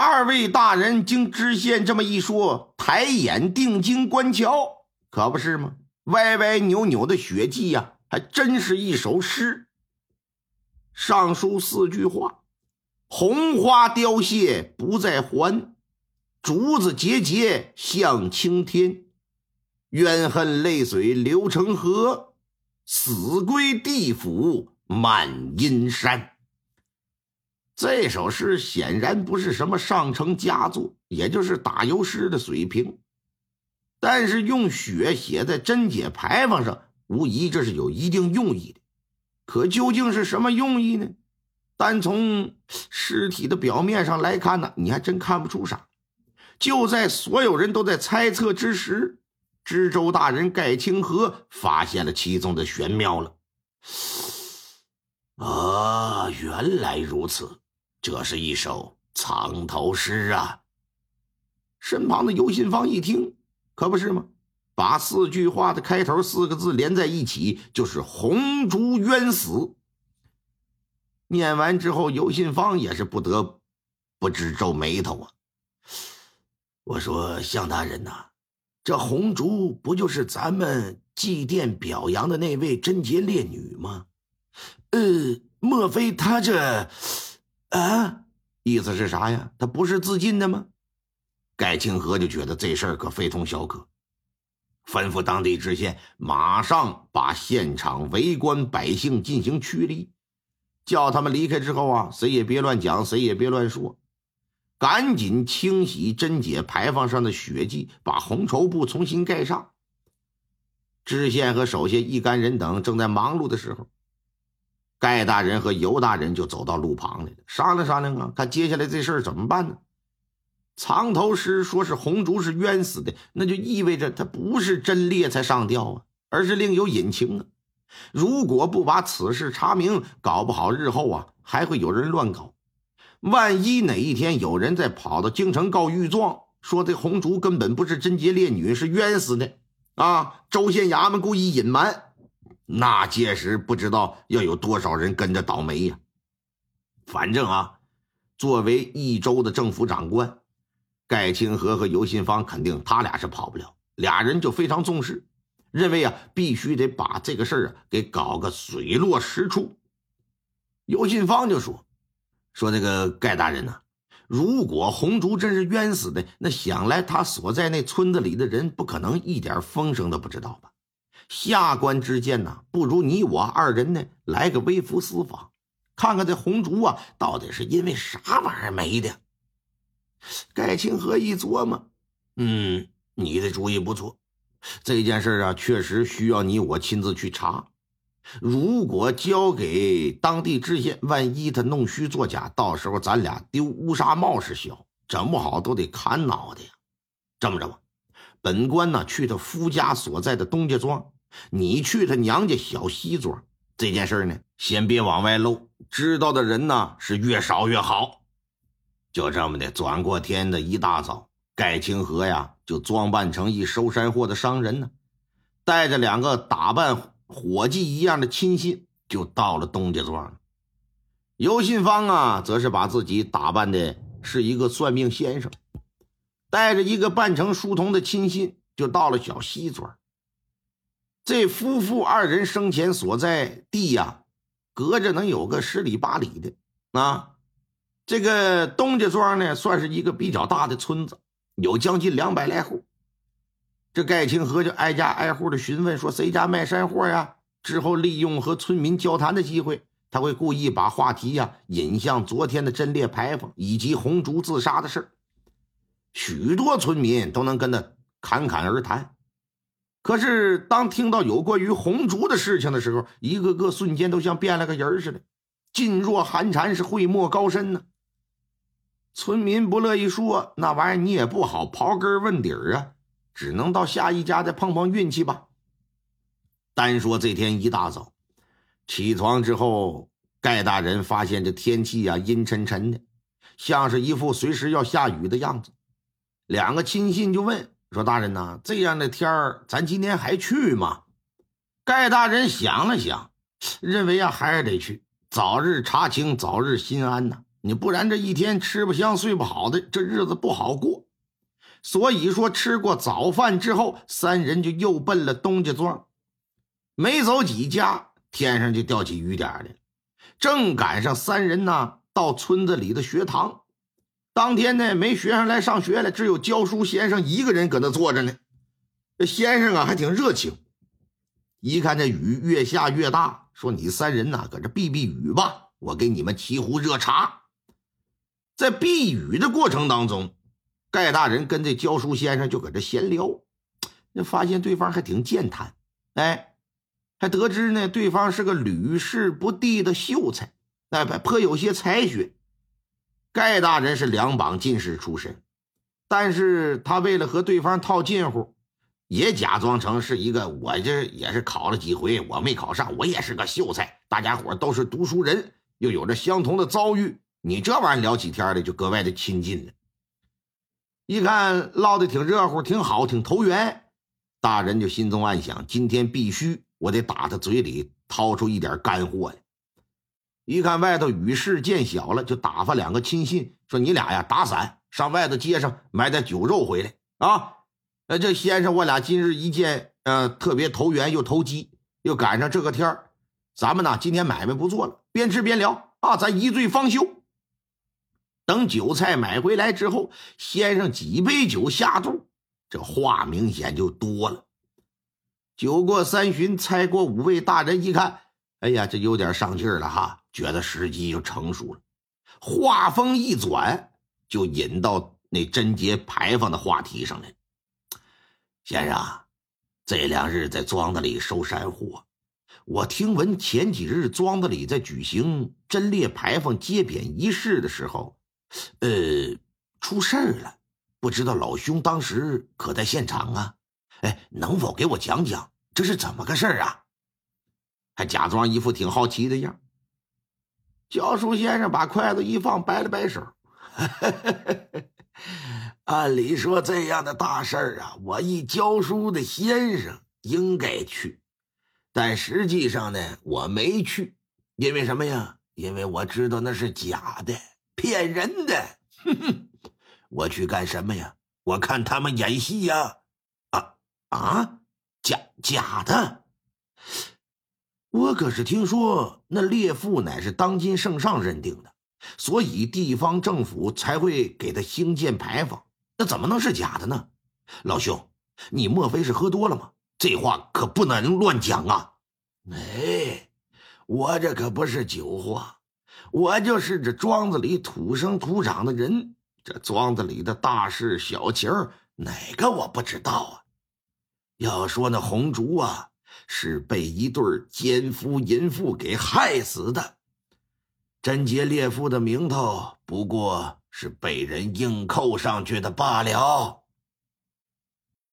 二位大人经知县这么一说，抬眼定睛观瞧，可不是吗？歪歪扭扭的血迹呀，还真是一首诗。上书四句话：红花凋谢不再还，竹子节节向青天，怨恨泪水流成河，死归地府满阴山。这首诗显然不是什么上乘佳作，也就是打油诗的水平。但是用血写在贞节牌坊上，无疑这是有一定用意的。可究竟是什么用意呢？单从尸体的表面上来看呢，你还真看不出啥。就在所有人都在猜测之时，知州大人盖清河发现了其中的玄妙了。啊，原来如此。这是一首藏头诗啊！身旁的尤信芳一听，可不是吗？把四句话的开头四个字连在一起，就是“红烛冤死”。念完之后，尤信芳也是不得不直皱眉头啊！我说：“向大人呐，这红烛不就是咱们祭奠表扬的那位贞洁烈女吗？呃，莫非她这……”啊，意思是啥呀？他不是自尽的吗？盖清河就觉得这事儿可非同小可，吩咐当地知县马上把现场围观百姓进行驱离，叫他们离开之后啊，谁也别乱讲，谁也别乱说，赶紧清洗贞洁牌坊上的血迹，把红绸布重新盖上。知县和手下一干人等正在忙碌的时候。盖大人和尤大人就走到路旁来了，商量商量啊，看接下来这事儿怎么办呢？藏头诗说是红烛是冤死的，那就意味着他不是真烈才上吊啊，而是另有隐情啊。如果不把此事查明，搞不好日后啊还会有人乱搞。万一哪一天有人再跑到京城告御状，说这红烛根本不是贞洁烈女，是冤死的啊，州县衙门故意隐瞒。那届时不知道要有多少人跟着倒霉呀！反正啊，作为益州的政府长官，盖清河和尤信芳肯定他俩是跑不了。俩人就非常重视，认为啊，必须得把这个事儿啊给搞个水落石出。尤信芳就说：“说这个盖大人呐，如果红烛真是冤死的，那想来他所在那村子里的人不可能一点风声都不知道吧？”下官之见呐，不如你我二人呢来个微服私访，看看这红烛啊到底是因为啥玩意儿没的。盖清河一琢磨，嗯，你的主意不错，这件事啊确实需要你我亲自去查。如果交给当地知县，万一他弄虚作假，到时候咱俩丢乌纱帽是小，整不好都得砍脑袋。这么着吧，本官呢去他夫家所在的东家庄。你去他娘家小西庄这件事呢，先别往外露，知道的人呢是越少越好。就这么的，转过天的一大早，盖清河呀就装扮成一收山货的商人呢，带着两个打扮伙计一样的亲信，就到了东家庄。尤信芳啊，则是把自己打扮的是一个算命先生，带着一个扮成书童的亲信，就到了小西庄。这夫妇二人生前所在地呀，隔着能有个十里八里的啊。这个东家庄呢，算是一个比较大的村子，有将近两百来户。这盖清河就挨家挨户的询问，说谁家卖山货呀？之后利用和村民交谈的机会，他会故意把话题呀引向昨天的贞烈牌坊以及红烛自杀的事许多村民都能跟他侃侃而谈。可是，当听到有关于红烛的事情的时候，一个个瞬间都像变了个人似的，噤若寒蝉，是讳莫高深呢。村民不乐意说那玩意儿，你也不好刨根问底儿啊，只能到下一家再碰碰运气吧。单说这天一大早起床之后，盖大人发现这天气呀阴沉沉的，像是一副随时要下雨的样子。两个亲信就问。说大人呐，这样的天儿，咱今天还去吗？盖大人想了想，认为啊，还是得去，早日查清，早日心安呐。你不然这一天吃不香睡不好的，这日子不好过。所以说，吃过早饭之后，三人就又奔了东家庄。没走几家，天上就掉起雨点来了。正赶上三人呢到村子里的学堂。当天呢，没学生来上学了，只有教书先生一个人搁那坐着呢。这先生啊，还挺热情。一看这雨越下越大，说：“你三人呐，搁这避避雨吧，我给你们沏壶热茶。”在避雨的过程当中。盖大人跟这教书先生就搁这闲聊，那发现对方还挺健谈，哎，还得知呢对方是个屡试不第的秀才，哎，颇有些才学。盖大人是两榜进士出身，但是他为了和对方套近乎，也假装成是一个我这也是考了几回，我没考上，我也是个秀才，大家伙都是读书人，又有着相同的遭遇，你这玩意儿聊起天来就格外的亲近了。一看唠的挺热乎，挺好，挺投缘，大人就心中暗想：今天必须我得打他嘴里掏出一点干货来。一看外头雨势渐小了，就打发两个亲信说：“你俩呀，打伞上外头街上买点酒肉回来啊！呃，这先生我俩今日一见，呃，特别投缘又投机，又赶上这个天儿，咱们呢今天买卖不做了，边吃边聊啊，咱一醉方休。”等酒菜买回来之后，先生几杯酒下肚，这话明显就多了。酒过三巡，菜过五味，大人一看，哎呀，这有点上劲儿了哈，觉得时机就成熟了。话锋一转，就引到那贞节牌坊的话题上来。先生，这两日在庄子里收山货，我听闻前几日庄子里在举行贞烈牌坊揭匾仪式的时候。呃，出事儿了，不知道老兄当时可在现场啊？哎，能否给我讲讲这是怎么个事儿啊？还假装一副挺好奇的样。教书先生把筷子一放，摆了摆手。按理说这样的大事儿啊，我一教书的先生应该去，但实际上呢，我没去，因为什么呀？因为我知道那是假的。骗人的！哼哼，我去干什么呀？我看他们演戏呀！啊啊，假假的！我可是听说那列父乃是当今圣上认定的，所以地方政府才会给他兴建牌坊。那怎么能是假的呢？老兄，你莫非是喝多了吗？这话可不能乱讲啊！哎，我这可不是酒话。我就是这庄子里土生土长的人，这庄子里的大事小情哪个我不知道啊？要说那红烛啊，是被一对奸夫淫妇给害死的，贞洁烈妇的名头不过是被人硬扣上去的罢了。